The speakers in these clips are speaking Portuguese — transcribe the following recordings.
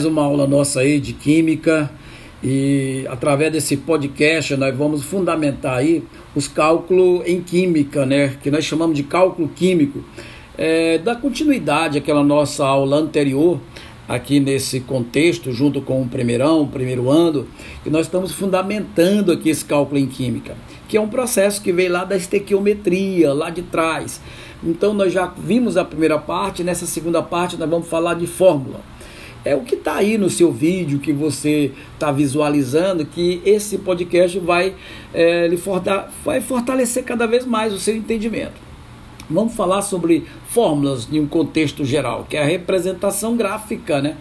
mais uma aula nossa aí de química e através desse podcast nós vamos fundamentar aí os cálculos em química, né, que nós chamamos de cálculo químico, é, da continuidade àquela nossa aula anterior aqui nesse contexto, junto com o primeirão, primeiro ano, que nós estamos fundamentando aqui esse cálculo em química, que é um processo que veio lá da estequiometria, lá de trás. Então nós já vimos a primeira parte, nessa segunda parte nós vamos falar de fórmula é o que está aí no seu vídeo que você está visualizando, que esse podcast vai, é, lhe forta vai fortalecer cada vez mais o seu entendimento. Vamos falar sobre fórmulas em um contexto geral, que é a representação gráfica, né?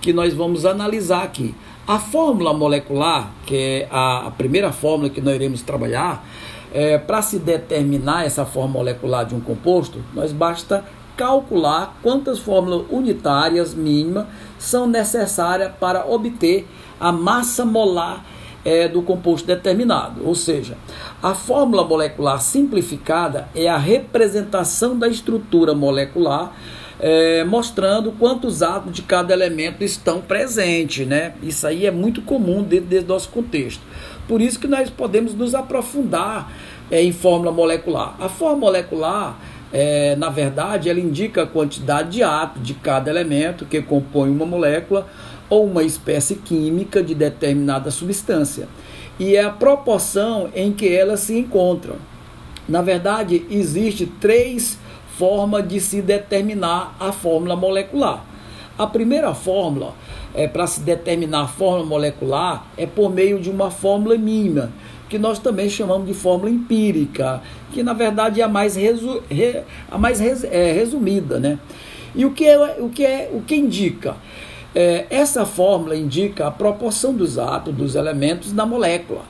Que nós vamos analisar aqui. A fórmula molecular, que é a, primeira fórmula que nós iremos trabalhar, é, para se determinar essa forma molecular de um composto, nós basta calcular quantas fórmulas unitárias mínimas são necessárias para obter a massa molar é, do composto determinado. Ou seja, a fórmula molecular simplificada é a representação da estrutura molecular. É, mostrando quantos átomos de cada elemento estão presentes, né? Isso aí é muito comum dentro desse nosso contexto. Por isso que nós podemos nos aprofundar é, em fórmula molecular. A fórmula molecular é, na verdade, ela indica a quantidade de átomos de cada elemento que compõe uma molécula ou uma espécie química de determinada substância e é a proporção em que elas se encontram. Na verdade, existe três formas de se determinar a fórmula molecular. A primeira fórmula é para se determinar a fórmula molecular é por meio de uma fórmula mínima, que nós também chamamos de fórmula empírica, que na verdade é a mais, resu, re, a mais res, é, resumida. Né? E o que, é, o que, é, o que indica? É, essa fórmula indica a proporção dos átomos, dos elementos na molécula,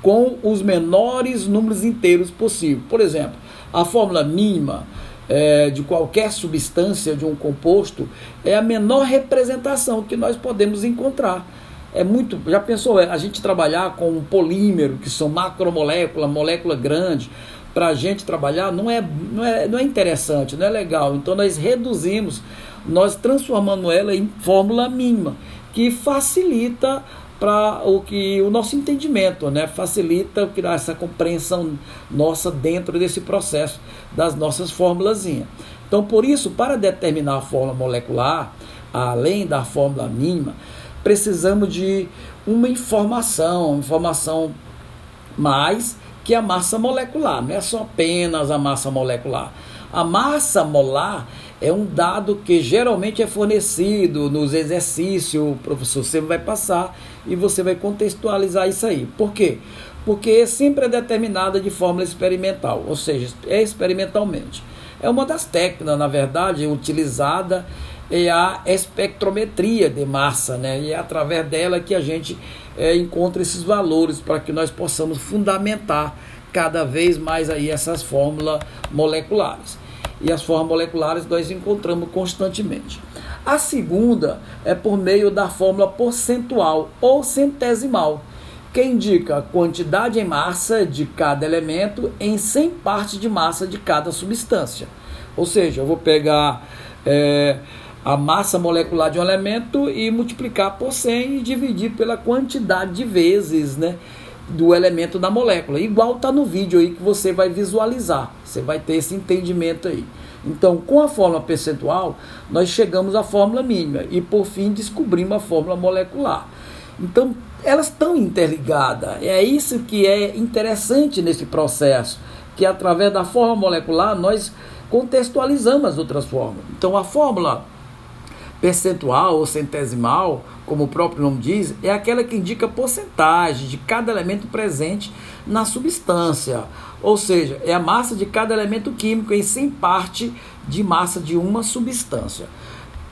com os menores números inteiros possível. Por exemplo, a fórmula mínima é, de qualquer substância de um composto é a menor representação que nós podemos encontrar é muito. Já pensou a gente trabalhar com um polímero, que são macromoléculas, molécula grande, para a gente trabalhar não é, não, é, não é interessante, não é legal. Então nós reduzimos, nós transformando ela em fórmula mínima, que facilita para o que o nosso entendimento, né? Facilita essa compreensão nossa dentro desse processo das nossas fórmulas. Então, por isso, para determinar a fórmula molecular, além da fórmula mínima, precisamos de uma informação, informação mais que a massa molecular, não é só apenas a massa molecular. A massa molar é um dado que geralmente é fornecido nos exercícios, o professor sempre vai passar e você vai contextualizar isso aí. Por quê? Porque sempre é determinada de forma experimental, ou seja, é experimentalmente. É uma das técnicas, na verdade, utilizada é a espectrometria de massa, né? E é através dela que a gente é, encontra esses valores para que nós possamos fundamentar cada vez mais aí essas fórmulas moleculares. E as fórmulas moleculares nós encontramos constantemente. A segunda é por meio da fórmula percentual ou centesimal, que indica a quantidade em massa de cada elemento em 100 partes de massa de cada substância. Ou seja, eu vou pegar é, a massa molecular de um elemento e multiplicar por 100 e dividir pela quantidade de vezes né, do elemento da molécula. Igual está no vídeo aí que você vai visualizar. Você vai ter esse entendimento aí. Então, com a fórmula percentual, nós chegamos à fórmula mínima e, por fim, descobrimos a fórmula molecular. Então, elas estão interligadas. É isso que é interessante nesse processo, que através da fórmula molecular nós contextualizamos as outras fórmulas. Então, a fórmula percentual ou centesimal, como o próprio nome diz, é aquela que indica porcentagem de cada elemento presente na substância, ou seja, é a massa de cada elemento químico em 100 parte de massa de uma substância.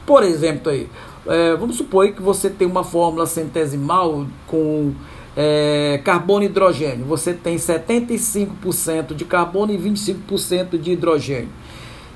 Por exemplo, aí, é, vamos supor que você tem uma fórmula centesimal com é, carbono e hidrogênio. Você tem 75% de carbono e 25% de hidrogênio.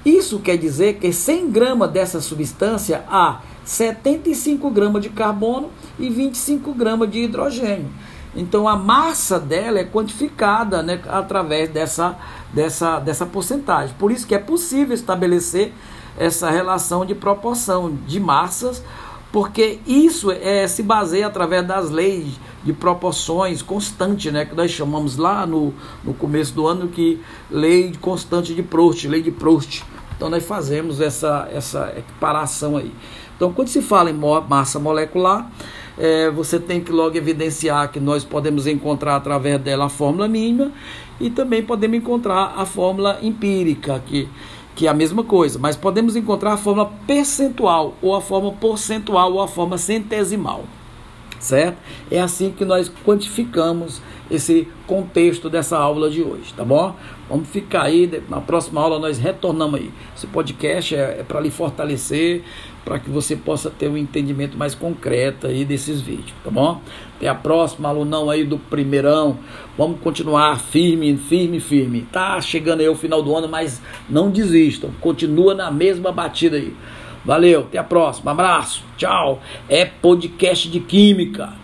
Isso quer dizer que 100 gramas dessa substância há 75 gramas de carbono e 25 gramas de hidrogênio. Então a massa dela é quantificada né, através dessa, dessa, dessa porcentagem. Por isso que é possível estabelecer essa relação de proporção de massas porque isso é, se baseia através das leis de proporções constantes, né, que nós chamamos lá no, no começo do ano que lei constante de Proust, lei de Proust. Então nós fazemos essa, essa equiparação aí. Então quando se fala em massa molecular, é, você tem que logo evidenciar que nós podemos encontrar através dela a fórmula mínima e também podemos encontrar a fórmula empírica, que, que é a mesma coisa, mas podemos encontrar a fórmula percentual, ou a forma porcentual, ou a forma centesimal. Certo? É assim que nós quantificamos esse contexto dessa aula de hoje, tá bom? Vamos ficar aí, na próxima aula nós retornamos aí. Esse podcast é, é para lhe fortalecer, para que você possa ter um entendimento mais concreto aí desses vídeos, tá bom? Até a próxima, alunão aí do primeirão. Vamos continuar firme, firme, firme. Tá chegando aí o final do ano, mas não desistam. Continua na mesma batida aí. Valeu, até a próxima. Abraço, tchau. É podcast de Química.